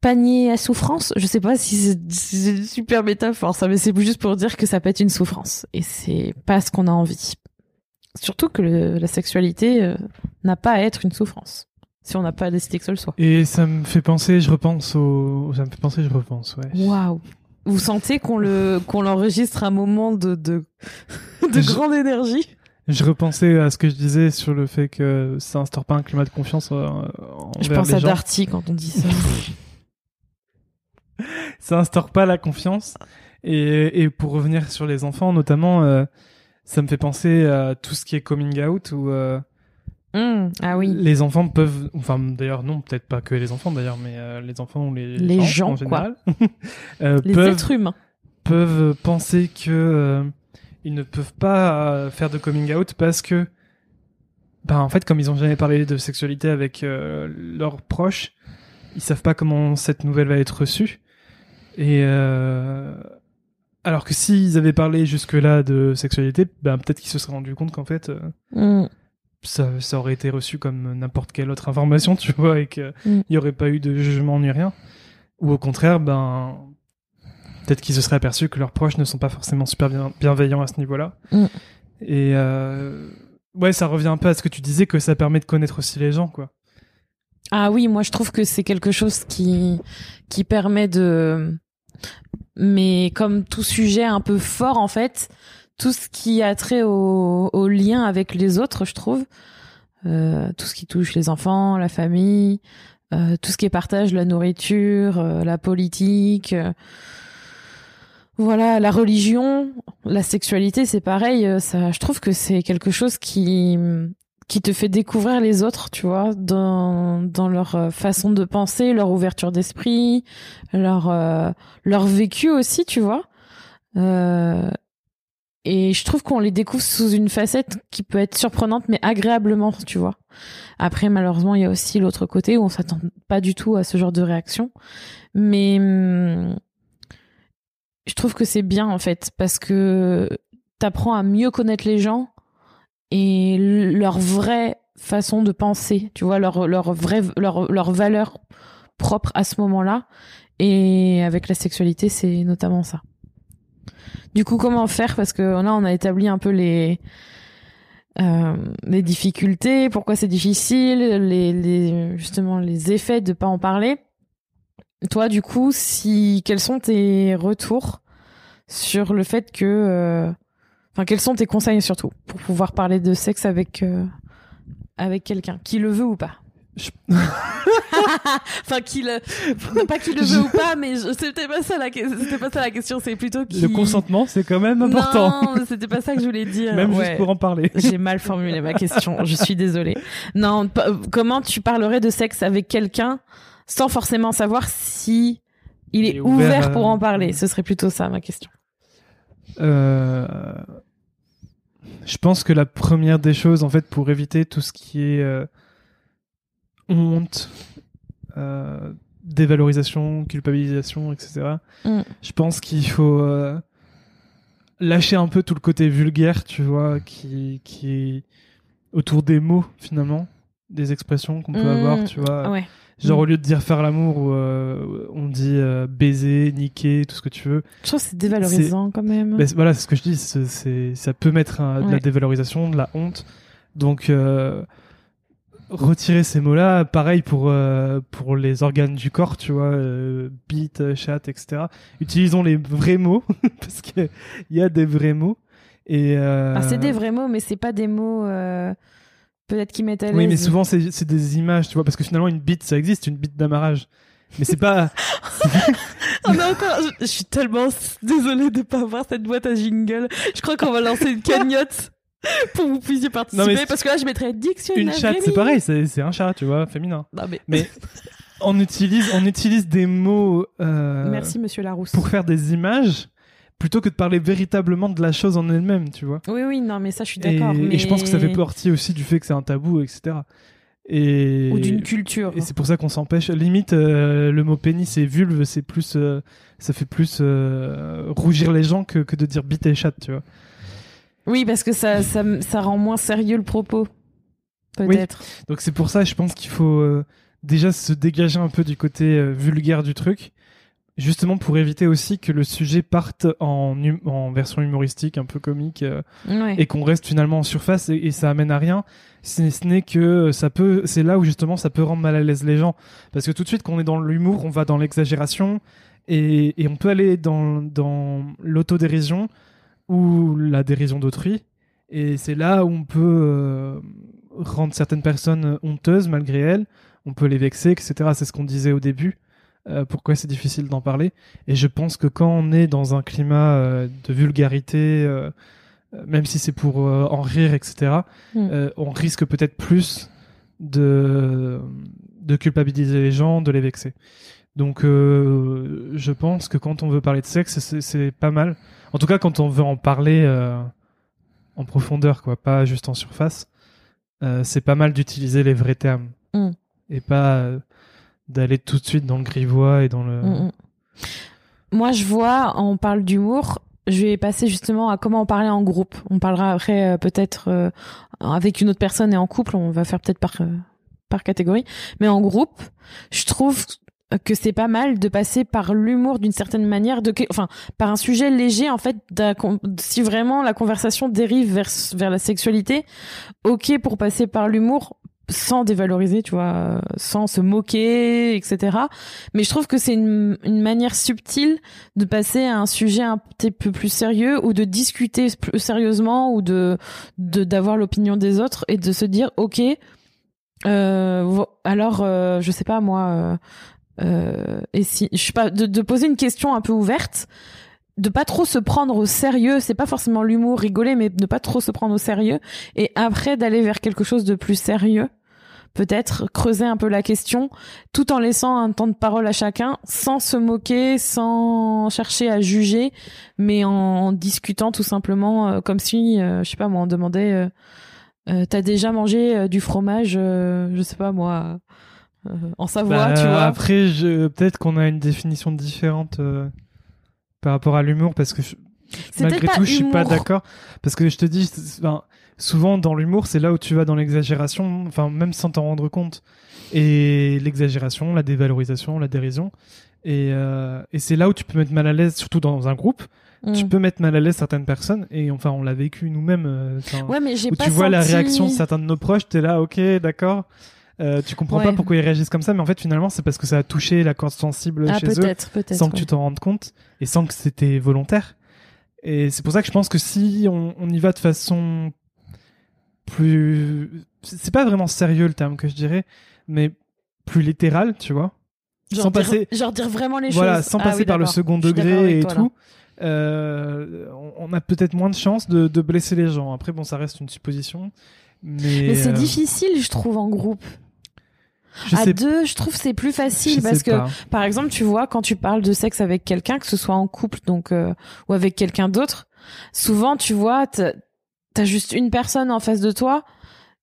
panier à souffrance. Je sais pas si c'est une super métaphore, ça, mais c'est juste pour dire que ça peut être une souffrance. Et c'est pas ce qu'on a envie. surtout que le- la sexualité euh, n'a pas à être une souffrance si on n'a pas décidé que ce le soit. Et ça me fait penser, je repense au. Ça me fait penser, je repense, ouais. Waouh. Vous sentez qu'on le qu'on l'enregistre à un moment de de, de Je- grande énergie? Je repensais à ce que je disais sur le fait que ça instaure pas un climat de confiance euh, Je pense les à gens. Darty quand on dit ça. Ça instaure pas la confiance. Et, et pour revenir sur les enfants, notamment, euh, ça me fait penser à tout ce qui est coming out où euh, Hum, ah oui. les enfants peuvent, enfin d'ailleurs non, peut-être pas que les enfants d'ailleurs, mais euh, les enfants ou les, Les gens, en quoi. général euh, Les peuvent êtres humains. peuvent penser que euh, ils ne peuvent pas faire de coming out parce que ben en fait comme ils ont jamais parlé de sexualité avec leurs proches ils savent pas comment cette nouvelle va être reçue et alors que s'ils avaient parlé jusque là de sexualité ben peut-être qu'ils se seraient rendu compte qu'en fait Hum. Ça, ça aurait été reçu comme n'importe quelle autre information tu vois et qu'il Mm. n'y aurait pas eu de jugement ni rien ou au contraire ben peut-être qu'ils se seraient aperçus que leurs proches ne sont pas forcément super bien, bienveillants à ce niveau-là Mm. et euh, ouais ça revient un peu à ce que tu disais que ça permet de connaître aussi les gens quoi Ah oui, moi je trouve que c'est quelque chose qui qui permet de mais comme tout sujet un peu fort en fait, tout ce qui a trait au, au lien avec les autres, je trouve, euh, tout ce qui touche les enfants, la famille, euh, tout ce qui est partage, la nourriture, euh, la politique, euh, voilà, la religion, la sexualité, c'est pareil. euh, Ça, je trouve que c'est quelque chose qui qui te fait découvrir les autres, tu vois, dans dans leur euh, façon de penser, leur ouverture d'esprit, leur euh, leur vécu aussi, tu vois. Euh, et je trouve qu'on les découvre sous une facette qui peut être surprenante, mais agréablement, tu vois. Après, malheureusement, il y a aussi l'autre côté où on s'attend pas du tout à ce genre de réaction. Mais hum, je trouve que c'est bien, en fait, parce que t'apprends à mieux connaître les gens et leur vraie façon de penser, tu vois, leur, leur vraie, leur valeur propre à ce moment-là. Et avec la sexualité, c'est notamment ça. Du coup, comment faire? Parce que là, on a établi un peu les euh, les difficultés, pourquoi c'est difficile, les, justement les effets de pas en parler. Toi, du coup, si quels sont tes retours sur le fait que, euh, enfin, quels sont tes conseils surtout pour pouvoir parler de sexe avec euh, avec quelqu'un, qui le veut ou pas? Je- Enfin, qui le, pas qui le veut ou pas, mais je- c'était pas ça la, que- c'était pas ça la question, c'est plutôt qui. le consentement c'est quand même important Non, c'était pas ça que je voulais dire. même Ouais. juste pour en parler J'ai mal formulé ma question, je suis désolée. Non, pa- comment tu parlerais de sexe avec quelqu'un sans forcément savoir si il est Il est ouvert, ouvert à- pour en parler? Ce serait plutôt ça ma question. Euh, je pense que la première des choses, en fait, pour éviter tout ce qui est euh, honte, euh, dévalorisation, culpabilisation, etc., Mm. je pense qu'il faut euh, lâcher un peu tout le côté vulgaire, tu vois, qui, qui est autour des mots, finalement, des expressions qu'on peut Mm. avoir, tu vois. Ouais. Genre, Mm. au lieu de dire faire l'amour, ou, euh, on dit baiser, niquer, tout ce que tu veux. Je trouve que c'est dévalorisant quand même. Ben, c'est- voilà, c'est ce que je dis. c'est- ça peut mettre un- de la dévalorisation, de la honte. Donc, retirer ces mots-là, pareil pour, euh, pour les organes du corps, tu vois, euh, bite, chat, etc. Utilisons les vrais mots, parce qu'il y a des vrais mots. Et, euh, Ah, c'est des vrais mots, mais c'est pas des mots euh, peut-être qui mettent à l'aise. Oui, mais souvent, c'est c'est des images, tu vois, parce que finalement, une bite, ça existe, une bite d'amarrage. Mais c'est pas. On a encore. Je, je suis tellement désolée de pas avoir cette boîte à jingle. Je crois qu'on va lancer une cagnotte pour que vous puissiez participer. Non, mais parce que là, je mettrais dictionnaire. une chatte, c'est pareil, c'est un chat, tu vois, féminin. Non, mais... Mais on utilise, on utilise des mots. euh, Merci, monsieur Larousse. pour faire des images plutôt que de parler véritablement de la chose en elle-même, tu vois. Oui, oui, non, mais ça, je suis d'accord. et mais- je pense que ça fait partie aussi du fait que c'est un tabou, etc. Et, Ou d'une culture. et c'est pour ça qu'on s'empêche. Limite, euh, le mot pénis et vulve, c'est plus, euh, ça fait plus euh, rougir les gens que, que de dire bite et chatte, tu vois. Oui, parce que ça, ça, ça rend moins sérieux le propos. Peut-être. Donc c'est pour ça, je pense qu'il faut euh, déjà se dégager un peu du côté euh, vulgaire du truc justement pour éviter aussi que le sujet parte en, hum- en version humoristique, un peu comique, euh, Ouais. et qu'on reste finalement en surface et, et ça amène à rien. Ce ce n'est que ça peut, c'est là où justement ça peut rendre mal à l'aise les gens, parce que tout de suite quand on est dans l'humour, on va dans l'exagération et, et on peut aller dans, dans l'autodérision ou la dérision d'autrui, et c'est là où on peut euh, rendre certaines personnes honteuses malgré elles, on peut les vexer, etc. C'est ce qu'on disait au début. euh, pourquoi c'est difficile d'en parler? Et je pense que quand on est dans un climat euh, de vulgarité, même si c'est pour en rire, etc., Mm. euh, on risque peut-être plus de, de culpabiliser les gens, de les vexer. Donc, je pense que quand on veut parler de sexe, c'est pas mal. En tout cas, quand on veut en parler euh, en profondeur, quoi, pas juste en surface, euh, c'est pas mal d'utiliser les vrais termes Mm. et pas euh, d'aller tout de suite dans le grivois et dans le. Mm, mm. Moi, je vois, on parle d'humour. Je vais passer justement à comment en parler en groupe. On parlera après peut-être avec une autre personne et en couple. On va faire peut-être par par catégorie. Mais en groupe, je trouve que c'est pas mal de passer par l'humour d'une certaine manière, de, enfin, par un sujet léger en fait. Si vraiment la conversation dérive vers vers la sexualité, ok pour passer par l'humour sans dévaloriser, tu vois, euh, sans se moquer, etc. Mais je trouve que c'est une, une manière subtile de passer à un sujet un petit peu plus sérieux ou de discuter plus sérieusement ou de d'avoir l'opinion des autres et de se dire ok euh, alors euh, je sais pas moi euh, et si je sais pas de, poser une question un peu ouverte de pas trop se prendre au sérieux c'est pas forcément l'humour rigoler mais de pas trop se prendre au sérieux et après d'aller vers quelque chose de plus sérieux peut-être creuser un peu la question tout en laissant un temps de parole à chacun sans se moquer sans chercher à juger mais en discutant tout simplement euh, comme si euh, je sais pas moi on demandait euh, t'as déjà mangé du fromage je sais pas moi euh, en Savoie Bah, tu vois Après, je... peut-être qu'on a une définition différente euh, par rapport à l'humour parce que je- malgré tout, je suis pas d'accord parce que je te dis, enfin, souvent dans l'humour, c'est là où tu vas dans l'exagération, enfin même sans t'en rendre compte. Et l'exagération, la dévalorisation, la dérision. Et, euh, et c'est là où tu peux mettre mal à l'aise, surtout dans un groupe. Mm. Tu peux mettre mal à l'aise certaines personnes. Et enfin, on l'a vécu nous-mêmes. ouais mais j'ai pas tu vois la réaction de certains de nos proches, t'es là, ok, d'accord. Euh, tu comprends Ouais. pas pourquoi ils réagissent comme ça, mais en fait, finalement, c'est parce que ça a touché la corde sensible ah chez eux peut-être peut-être sans que tu t'en rendes compte et sans que c'était volontaire. Et c'est pour ça que je pense que si on, on y va de façon plus, c'est pas vraiment sérieux le terme que je dirais, mais plus littéral, tu vois. genre, sans dire, passer- genre dire vraiment les voilà, choses sans Ah passer oui, par le second degré et toi, tout. euh, on- on a peut-être moins de chances de, de blesser les gens. Après, bon, ça reste une supposition. Mais, mais c'est euh, difficile je trouve en groupe Je à sais, deux je trouve c'est plus facile parce que pas. Par exemple, tu vois, quand tu parles de sexe avec quelqu'un, que ce soit en couple donc euh, ou avec quelqu'un d'autre, souvent, tu vois, t'as as juste une personne en face de toi.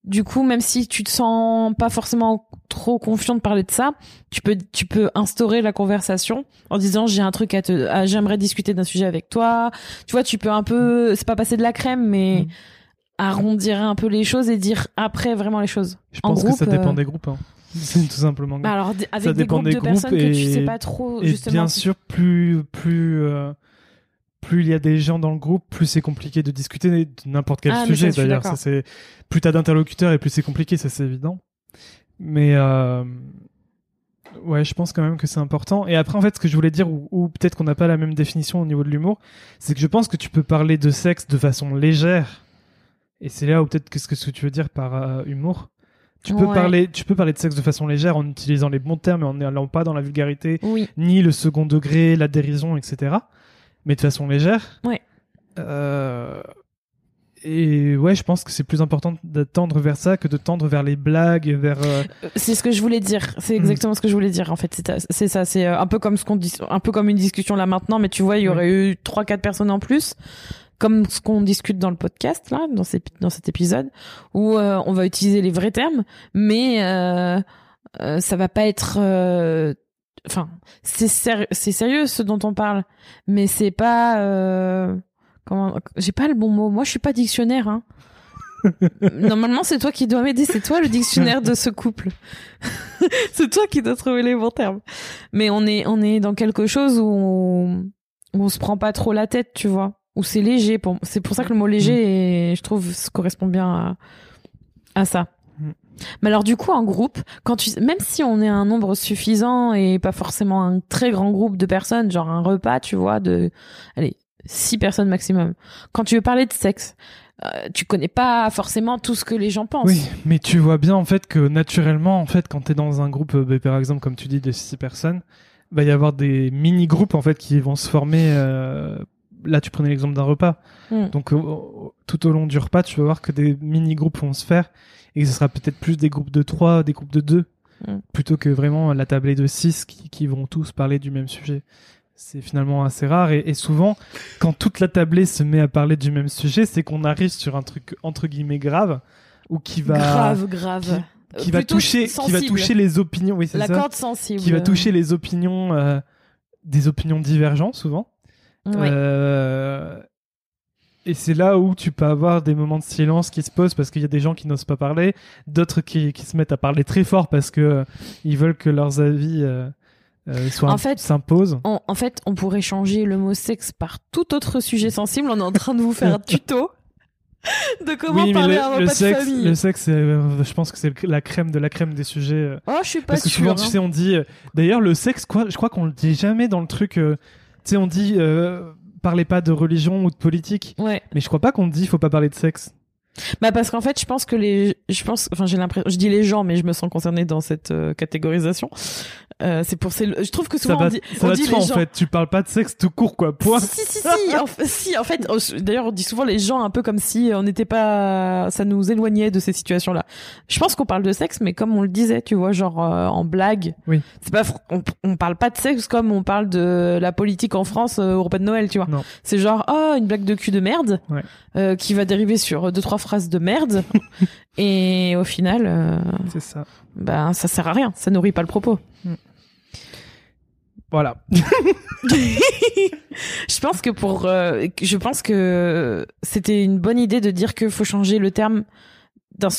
Du coup, même si tu te sens pas forcément trop confiant de parler de ça, tu peux tu peux instaurer la conversation en disant j'ai un truc à te j'aimerais discuter d'un sujet avec toi. Tu vois, tu peux un peu c'est pas passer de la crème mais Mm. arrondir un peu les choses et dire après vraiment les choses. Je en pense que ça groupe, dépend euh, des groupes. hein. C'est tout simplement. Bah alors avec des dépend groupes des de groupes personnes que tu sais pas trop Et justement. bien sûr, plus plus euh, plus il y a des gens dans le groupe, plus c'est compliqué de discuter de n'importe quel Ah, sujet. ça, D'ailleurs, ça c'est plus t'as d'interlocuteurs et plus c'est compliqué, ça c'est évident. Mais euh, ouais, je pense quand même que c'est important. Et après, en fait, ce que je voulais dire, ou, ou peut-être qu'on n'a pas la même définition au niveau de l'humour, c'est que je pense que tu peux parler de sexe de façon légère. Et c'est là où peut-être qu'est-ce que ce que tu veux dire par euh, humour. Tu peux Ouais. parler, tu peux parler de sexe de façon légère en utilisant les bons termes et en n'allant pas dans la vulgarité Oui. ni le second degré, la dérision, etc. Mais de façon légère. Ouais. Euh, Et ouais, je pense que c'est plus important de tendre vers ça que de tendre vers les blagues, vers. euh, C'est ce que je voulais dire. C'est Mm. exactement ce que je voulais dire. En fait, c'est ça. C'est euh, un peu comme ce qu'on dit, un peu comme une discussion là maintenant. Mais tu vois, il y aurait eu trois, quatre personnes en plus, comme ce qu'on discute dans le podcast là, dans, ces, dans cet épisode, où euh, on va utiliser les vrais termes, mais euh, euh, ça va pas être. euh, Enfin, c'est séri- c'est sérieux ce dont on parle, mais c'est pas. euh, Comment J'ai pas le bon mot. Moi, je suis pas dictionnaire. Hein. Normalement, c'est toi qui dois m'aider. C'est toi le dictionnaire de ce couple. c'est toi qui dois trouver les bons termes. Mais on est, on est dans quelque chose où on, où on se prend pas trop la tête, tu vois. Où c'est léger. Pour... C'est pour ça que le mot léger, et je trouve, ça correspond bien à, à ça. Mm. Mais alors du coup en groupe, quand tu même si on est un nombre suffisant et pas forcément un très grand groupe de personnes, genre un repas, tu vois, de allez six personnes maximum. Quand tu veux parler de sexe, euh, tu connais pas forcément tout ce que les gens pensent. Oui, mais tu vois bien en fait que naturellement, en fait, quand t'es dans un groupe, euh, bah, par exemple, comme tu dis, de six personnes, va y avoir des mini-groupes en fait qui vont se former. euh, Là, tu prenais l'exemple d'un repas. Mm. Donc, au- tout au long du repas, tu vas voir que des mini-groupes vont se faire et que ce sera peut-être plus des groupes de trois, des groupes de deux, Mm. plutôt que vraiment la tablée de six qui, qui vont tous parler du même sujet. C'est finalement assez rare et, et souvent, quand toute la tablée se met à parler du même sujet, c'est qu'on arrive sur un truc entre guillemets grave ou qui va grave, grave. qui Euh, va toucher qui va toucher les opinions oui c'est la ça corde sensible. qui va toucher les opinions euh, des opinions divergentes souvent Ouais. Euh, et c'est là où tu peux avoir des moments de silence qui se posent parce qu'il y a des gens qui n'osent pas parler, d'autres qui, qui se mettent à parler très fort parce que euh, ils veulent que leurs avis euh, euh, soient En fait- s'imposent. On- en fait, on pourrait changer le mot sexe par tout autre sujet sensible. On est en train de vous faire un tuto de comment oui, parler le, à un repas de famille. le sexe, je pense que c'est la crème de la crème des sujets. Oh, je suis pas Parce que sûre. souvent, hein. tu sais, on dit. D'ailleurs, le sexe, quoi, je crois qu'on le dit jamais dans le truc. Tu sais, on dit. euh, parlez pas de religion ou de politique. Ouais. Mais je crois pas qu'on dit faut pas parler de sexe. Bah parce qu'en fait, je pense que les, je pense, enfin j'ai l'impression, je dis les gens, mais je me sens concernée dans cette euh, catégorisation. Euh, c'est pour ces, je trouve que souvent va, on dit, ça on va dit les en gens. fait. Tu parles pas de sexe tout court, quoi. Point. Si si si, si, en, fait- si, en fait, oh, d'ailleurs on dit souvent les gens un peu comme si on n'était pas, ça nous éloignait de ces situations-là. Je pense qu'on parle de sexe, mais comme on le disait, tu vois, genre euh, en blague. Oui. C'est pas, on, on parle pas de sexe comme on parle de la politique en France euh, au repas de Noël, tu vois. C'est genre oh une blague de cul de merde, Ouais. qui va dériver sur deux trois phrases de merde, et au final, C'est ça. ben ça sert à rien, ça nourrit pas le propos. Voilà. je pense que pour, euh, je pense que c'était une bonne idée de dire qu'il faut changer le terme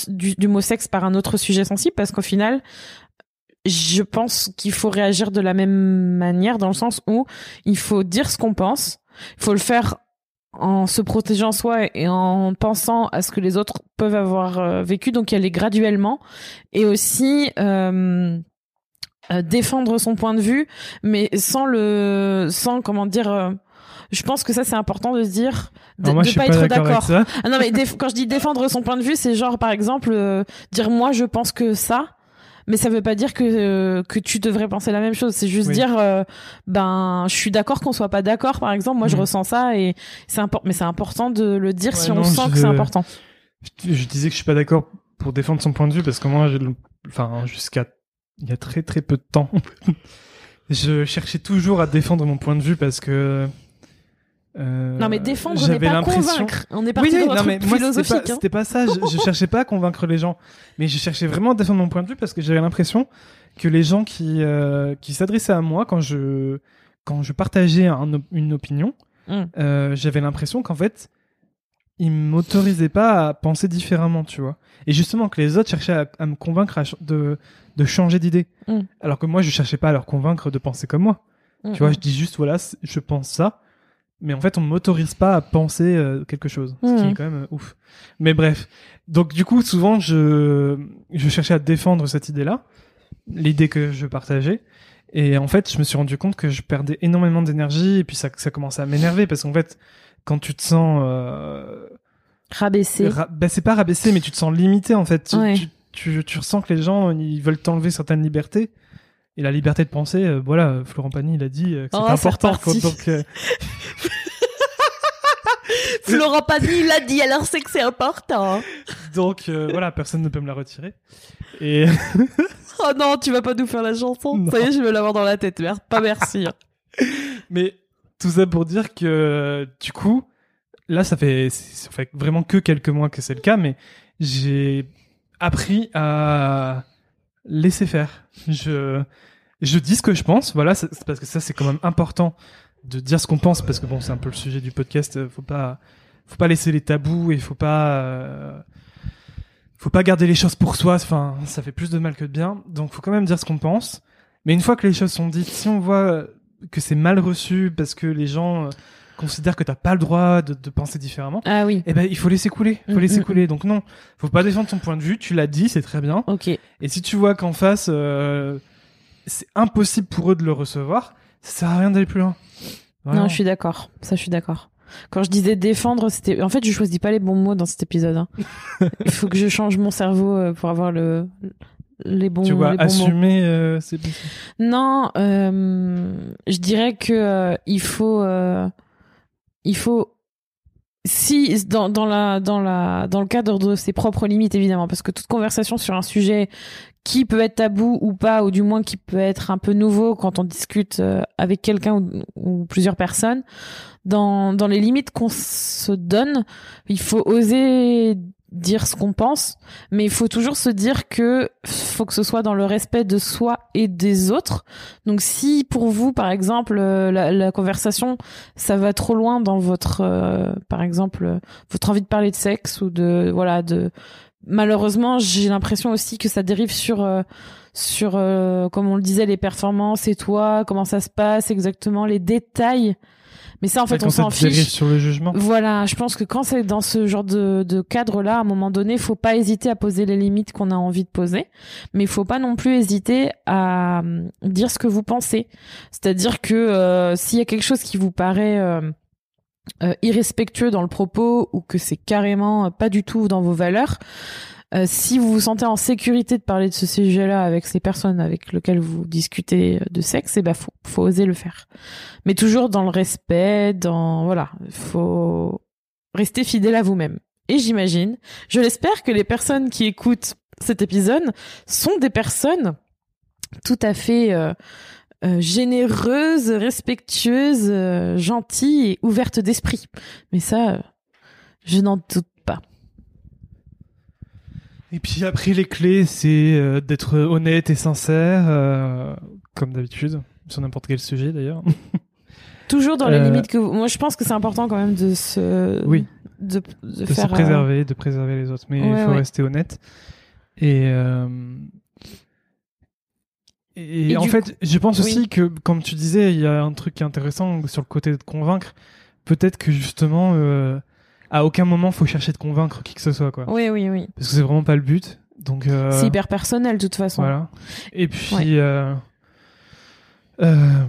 du mot sexe par un autre sujet sensible parce qu'au final, je pense qu'il faut réagir de la même manière dans le sens où il faut dire ce qu'on pense, il faut le faire en se protégeant soi et en pensant à ce que les autres peuvent avoir euh, vécu, donc y aller graduellement et aussi euh, euh, défendre son point de vue, mais sans le, sans comment dire. euh, je pense que ça c'est important de se dire de, moi, pas pas être d'accord. Ah non mais quand je dis défendre son point de vue, c'est genre par exemple euh, dire moi je pense que ça, mais ça veut pas dire que euh, que tu devrais penser la même chose. C'est juste Oui. dire euh, ben je suis d'accord qu'on soit pas d'accord. Par exemple, moi je Mhm. ressens ça et c'est important, mais c'est important de le dire Ouais, si on sent que c'est important. Je, disais que je suis pas d'accord pour défendre son point de vue parce que moi, j'ai le- enfin, jusqu'à il y a très très peu de temps, je cherchais toujours à défendre mon point de vue parce que. euh, non mais défendre n'est j'avais pas convaincre. On est parti oui, dans non, mais moi, c'était philosophique. pas, hein. c'était pas ça. Je, je cherchais pas à convaincre les gens, mais je cherchais vraiment à défendre mon point de vue parce que j'avais l'impression que les gens qui euh, qui s'adressaient à moi quand je quand je partageais un une opinion, Mm. euh, j'avais l'impression qu'en fait ils m'autorisaient pas à penser différemment, tu vois. Et justement que les autres cherchaient à, à me convaincre à de de changer d'idée, Mm. alors que moi je cherchais pas à leur convaincre de penser comme moi. Mm, Tu vois, mm. je dis juste voilà, je pense ça, mais en fait on m'autorise pas à penser euh, quelque chose, ce qui est quand même euh, ouf. Mais bref, donc du coup souvent je je cherchais à défendre cette idée-là, l'idée que je partageais, et en fait je me suis rendu compte que je perdais énormément d'énergie et puis ça ça commençait à m'énerver parce qu'en fait quand tu te sens euh, Rabaisser. ra- bah, c'est pas rabaissé mais tu te sens limité en fait, tu, Ouais. tu, tu, tu ressens que les gens ils veulent t'enlever certaines libertés. Et la liberté de penser, euh, voilà, Florent Pagny, il a dit euh, que c'était Oh, c'est important. quoi. donc, euh, Florent Pagny l'a dit, alors c'est que c'est important. donc euh, voilà, personne ne peut me la retirer. Et Oh non, tu vas pas nous faire la chanson. Non. Ça y est, je vais l'avoir dans la tête. Merde, pas merci. mais tout ça pour dire que du coup, là, ça fait ça fait vraiment que quelques mois que c'est le cas, mais j'ai appris à laisser faire. Je je dis ce que je pense, voilà, parce que ça c'est quand même important de dire ce qu'on pense parce que bon, c'est un peu le sujet du podcast. euh, Faut pas faut pas laisser les tabous et faut pas euh, faut pas garder les choses pour soi. Enfin, ça fait plus de mal que de bien. Donc, faut quand même dire ce qu'on pense. Mais une fois que les choses sont dites, si on voit que c'est mal reçu parce que les gens euh, considèrent que t'as pas le droit de, de penser différemment, Ah oui. eh ben il faut laisser couler. Il faut Mm, laisser mm, couler. Donc non, faut pas défendre ton point de vue. Tu l'as dit, c'est très bien. Ok. Et si tu vois qu'en face, euh, c'est impossible pour eux de le recevoir, ça sert à rien d'aller plus loin. Non, je suis d'accord. Ça, je suis d'accord. Quand je disais défendre, c'était. En fait, je choisis pas les bons mots dans cet épisode. hein. Il faut que je change mon cerveau euh, pour avoir le les bons, Tu vois, les bons mots. assumer, euh, c'est possible. Non, euh, je dirais que euh, il faut, euh, il faut, si dans, dans la dans la dans le cadre de ses propres limites évidemment, parce que toute conversation sur un sujet qui peut être tabou ou pas, ou du moins qui peut être un peu nouveau quand on discute euh, avec quelqu'un ou, ou plusieurs personnes, dans dans les limites qu'on se donne, il faut oser dire ce qu'on pense, mais il faut toujours se dire que faut que ce soit dans le respect de soi et des autres. Donc si pour vous, par exemple, euh, la, conversation, ça va trop loin dans votre, euh, par exemple, euh, votre envie de parler de sexe ou de, voilà, de, malheureusement, j'ai l'impression aussi que ça dérive sur, sur, comme on le disait, les performances et toi, comment ça se passe exactement, les détails. Mais ça, en fait, on s'en fiche. sur le jugement. Voilà, je pense que quand c'est dans ce genre de, de cadre-là, à un moment donné, faut pas hésiter à poser les limites qu'on a envie de poser, mais il faut pas non plus hésiter à euh, dire ce que vous pensez. C'est-à-dire que euh, s'il y a quelque chose qui vous paraît euh, euh, irrespectueux dans le propos ou que c'est carrément pas du tout dans vos valeurs, euh, si vous vous sentez en sécurité de parler de ce sujet-là avec ces personnes avec lesquelles vous discutez de sexe, eh ben faut, oser le faire. Mais toujours dans le respect, dans voilà, faut rester fidèle à vous-même. Et j'imagine, je l'espère que les personnes qui écoutent cet épisode sont des personnes tout à fait euh, euh, généreuses, respectueuses, euh, gentilles et ouvertes d'esprit. Mais ça, euh, je n'en doute. Et puis après, les clés, c'est euh, d'être honnête et sincère, euh, comme d'habitude, sur n'importe quel sujet d'ailleurs. Toujours dans les Euh, limites que vous... moi je pense que c'est important quand même de se Oui. de, de de se faire préserver, de préserver les autres, mais il Ouais, faut ouais. rester honnête. Et, et, Et en fait, je pense oui. aussi que, comme tu disais, il y a un truc qui est intéressant sur le côté de convaincre. Peut-être que justement, euh, à aucun moment, faut chercher de convaincre qui que ce soit, quoi. Oui oui oui. Parce que c'est vraiment pas le but. Donc, euh, C'est hyper personnel de toute façon. voilà. Et puis, Ouais. euh, euh,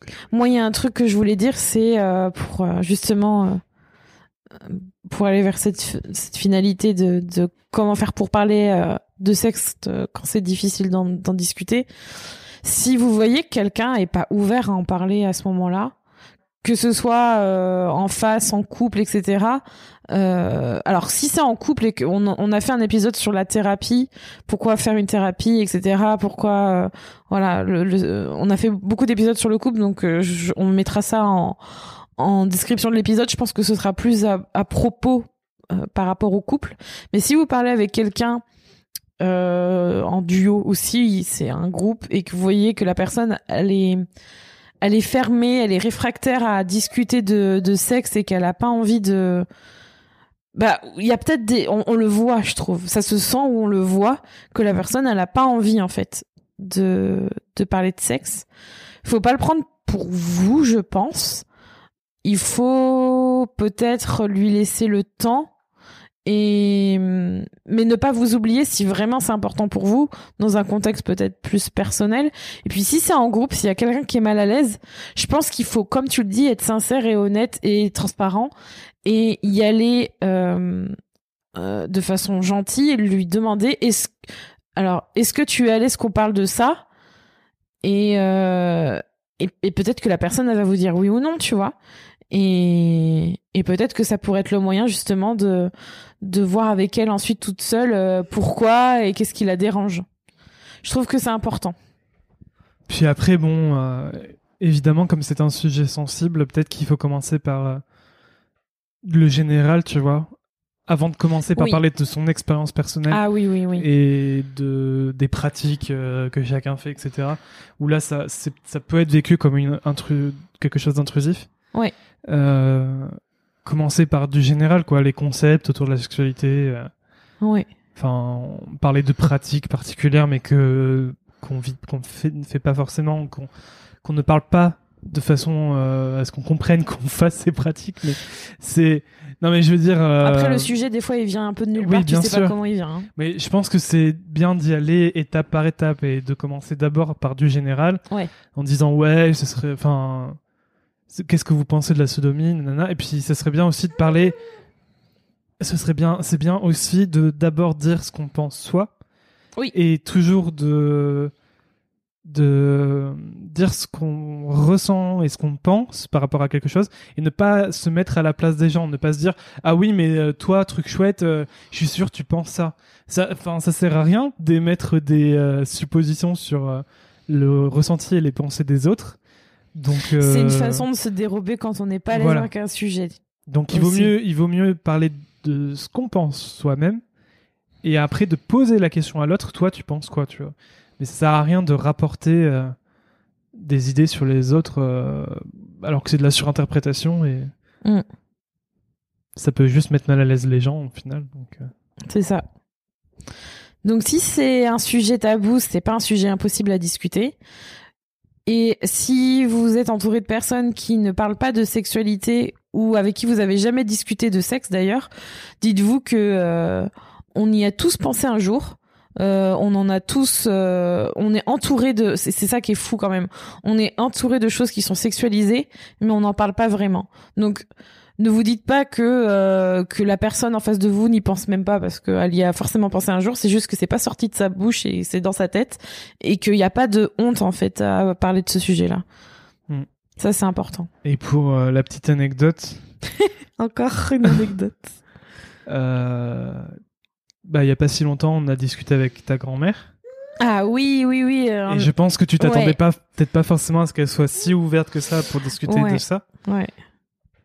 que- Moi, il y a un truc que je voulais dire, c'est pour justement pour aller vers cette, cette finalité de, de comment faire pour parler de sexe quand c'est difficile d'en d'en discuter. Si vous voyez que quelqu'un est pas ouvert à en parler à ce moment-là, que ce soit euh, en face, en couple, etc. Euh, alors si c'est en couple et qu'on on a fait un épisode sur la thérapie, pourquoi faire une thérapie, etc. Pourquoi euh, voilà, le, le- on a fait beaucoup d'épisodes sur le couple, donc euh, je- on mettra ça en, en description de l'épisode. Je pense que ce sera plus à, à propos euh, par rapport au couple. Mais si vous parlez avec quelqu'un euh, en duo aussi, c'est un groupe, et que vous voyez que la personne, elle est, elle est fermée, elle est réfractaire à discuter de, de sexe et qu'elle a pas envie de bah il y a peut-être des on, le voit je trouve. Ça se sent ou on le voit que la personne elle a pas envie en fait de de parler de sexe. Faut pas le prendre pour vous je pense. Il faut peut-être lui laisser le temps mais ne pas vous oublier si vraiment c'est important pour vous dans un contexte peut-être plus personnel. Et puis si c'est en groupe s'il y a quelqu'un qui est mal à l'aise je pense qu'il faut comme tu le dis être sincère et honnête et transparent et y aller euh, euh, de façon gentille et lui demander alors est-ce que tu es à l'aise qu'on parle de ça? Et euh, et, et peut-être que la personne elle va vous dire oui ou non tu vois? Et et peut-être que ça pourrait être le moyen justement de de voir avec elle ensuite toute seule euh, pourquoi et qu'est-ce qui la dérange je trouve que c'est important Puis après, bon, euh, évidemment, comme c'est un sujet sensible, peut-être qu'il faut commencer par euh, le général, tu vois, avant de commencer par Oui. parler de son expérience personnelle ah oui oui oui et de des pratiques euh, que chacun fait, etc. Où là, ça, ça peut être vécu comme une intru- quelque chose d'intrusif. Ouais. Euh, commencer par du général, quoi, les concepts autour de la sexualité. euh, Oui. Enfin, parler de pratiques particulières, mais que qu'on vit, qu'on fait, ne fait pas forcément, qu'on qu'on ne parle pas de façon euh, à ce qu'on comprenne qu'on fasse ces pratiques. Mais c'est non, mais je veux dire. euh, Après, le sujet, des fois, il vient un peu de nulle oui, part. Tu sais sûr. pas comment il vient. hein. Mais je pense que c'est bien d'y aller étape par étape et de commencer d'abord par du général, Ouais. en disant ouais, ce serait, enfin, qu'est-ce que vous pensez de la sodomie, nanana. Et puis, ça serait bien aussi de parler. Ce serait bien, c'est bien aussi de d'abord dire ce qu'on pense soi. Oui. Et toujours de de dire ce qu'on ressent et ce qu'on pense par rapport à quelque chose et ne pas se mettre à la place des gens, ne pas se dire ah oui mais euh, toi truc chouette, euh, je suis sûr tu penses ça. Ça enfin ça sert à rien d'émettre des euh, suppositions sur euh, le ressenti et les pensées des autres. Donc euh, C'est une façon de se dérober quand on n'est pas à l'aise voilà. avec un sujet. donc il vaut aussi. mieux il vaut mieux parler de ce qu'on pense soi-même et après de poser la question à l'autre, toi tu penses quoi, tu vois? Mais ça sert à rien de rapporter euh, des idées sur les autres euh, alors que c'est de la surinterprétation et Mm. ça peut juste mettre mal à l'aise les gens au final. Euh, C'est ça. Donc si c'est un sujet tabou, c'est pas un sujet impossible à discuter. Et si vous êtes entouré de personnes qui ne parlent pas de sexualité ou avec qui vous avez jamais discuté de sexe d'ailleurs, dites-vous que euh, on y a tous pensé un jour. Euh, on en a tous, euh, on est entouré de, c'est ça qui est fou quand même. On est entouré de choses qui sont sexualisées, mais on n'en parle pas vraiment. Donc ne vous dites pas que euh, que la personne en face de vous n'y pense même pas parce qu'elle y a forcément pensé un jour. C'est juste que c'est pas sorti de sa bouche et c'est dans sa tête et qu'il n'y a pas de honte en fait à parler de ce sujet-là. Mm. Ça c'est important. Et pour euh, la petite anecdote, Encore une anecdote. euh, bah il y a pas si longtemps, on a discuté avec ta grand-mère Ah oui oui oui. euh, et je pense que tu t'attendais ouais. pas peut-être pas forcément à ce qu'elle soit si ouverte que ça pour discuter Ouais. de ça. Ouais.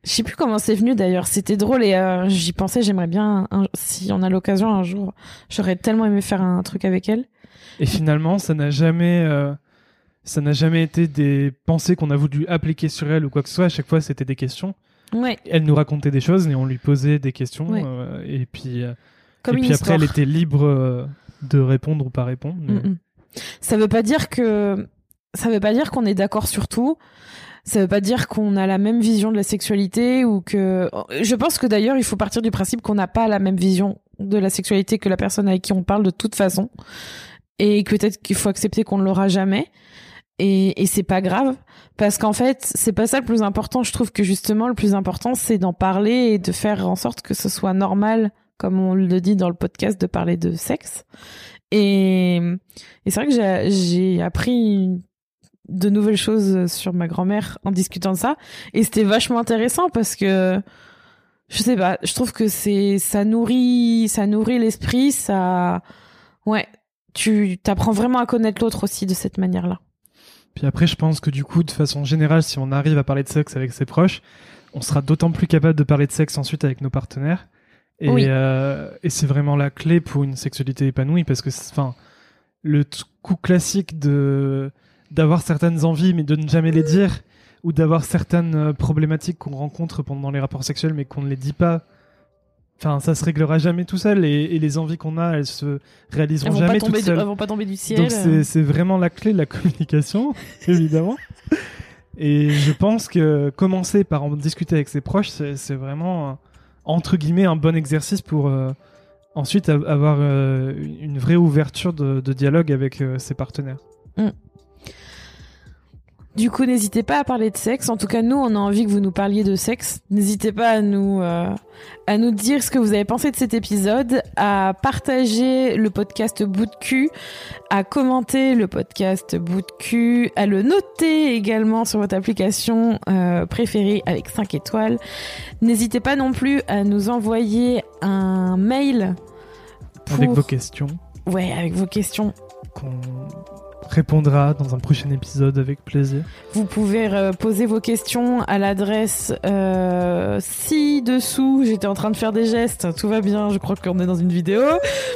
Je sais plus comment c'est venu d'ailleurs. C'était drôle et euh, j'y pensais. J'aimerais bien, un- si on a l'occasion un jour, j'aurais tellement aimé faire un truc avec elle. Et finalement, ça n'a jamais, euh, ça n'a jamais été des pensées qu'on a voulu appliquer sur elle ou quoi que ce soit. À chaque fois, c'était des questions. Ouais. Elle nous racontait des choses et on lui posait des questions. Ouais. euh, et puis, Comme et puis après, elle était libre de répondre ou pas répondre. mais- Mm, mm. Ça veut pas dire que ça veut pas dire qu'on est d'accord sur tout. Ça veut pas dire qu'on a la même vision de la sexualité ou que je pense que d'ailleurs il faut partir du principe qu'on n'a pas la même vision de la sexualité que la personne avec qui on parle de toute façon et peut-être qu'il faut accepter qu'on ne l'aura jamais. Et, et c'est pas grave parce qu'en fait c'est pas ça le plus important. Je trouve que justement le plus important c'est d'en parler et de faire en sorte que ce soit normal comme on le dit dans le podcast de parler de sexe. Et, et c'est vrai que j'ai appris de nouvelles choses sur ma grand-mère en discutant de ça et c'était vachement intéressant parce que je sais pas je trouve que c'est ça nourrit ça nourrit l'esprit ça ouais tu t'apprends vraiment à connaître l'autre aussi de cette manière là Puis après, je pense que du coup, de façon générale, si on arrive à parler de sexe avec ses proches, on sera d'autant plus capable de parler de sexe ensuite avec nos partenaires. Et, Oui. euh, et c'est vraiment la clé pour une sexualité épanouie parce que, c'est- enfin, le coup classique de d'avoir certaines envies mais de ne jamais les dire ou d'avoir certaines euh, problématiques qu'on rencontre pendant les rapports sexuels mais qu'on ne les dit pas. Enfin, ça se réglera jamais tout seul et, et les envies qu'on a, elles se réaliseront jamais toutes du, seules. elles vont pas tomber du ciel Donc c'est c'est vraiment la clé de la communication, évidemment. Et je pense que commencer par en discuter avec ses proches, c'est vraiment, euh, entre guillemets, un bon exercice pour euh, ensuite av- avoir euh, une vraie ouverture de, de dialogue avec euh, ses partenaires. Du coup, n'hésitez pas à parler de sexe. En tout cas, nous, on a envie que vous nous parliez de sexe. N'hésitez pas à nous euh, à nous dire ce que vous avez pensé de cet épisode, à partager le podcast Bout de cul, à commenter le podcast Bout de cul, à le noter également sur votre application euh, préférée avec 5 étoiles. N'hésitez pas non plus à nous envoyer un mail pour Avec vos questions, ouais avec vos questions qu'on répondra dans un prochain épisode avec plaisir. Vous pouvez euh, poser vos questions à l'adresse euh, ci-dessous. J'étais en train de faire des gestes, tout va bien, je crois qu'on est dans une vidéo.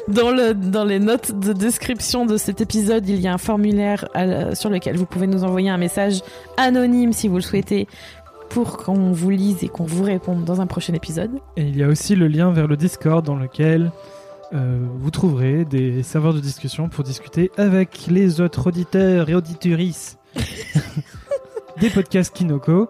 Dans, le, dans les notes de description de cet épisode, il y a un formulaire à sur lequel vous pouvez nous envoyer un message anonyme si vous le souhaitez pour qu'on vous lise et qu'on vous réponde dans un prochain épisode. Et il y a aussi le lien vers le Discord dans lequel euh, vous trouverez des serveurs de discussion pour discuter avec les autres auditeurs et auditurices des podcasts Kinoko.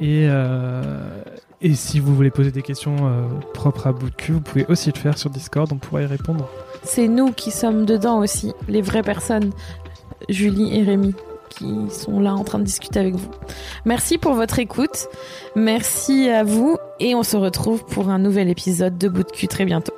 Et, euh, et si vous voulez poser des questions euh, propres à bout de cul, vous pouvez aussi le faire sur Discord, on pourra y répondre. C'est nous qui sommes dedans aussi, les vraies personnes, Julie et Rémi, qui sont là en train de discuter avec vous. Merci pour votre écoute, merci à vous, et on se retrouve pour un nouvel épisode de Bout de cul très bientôt.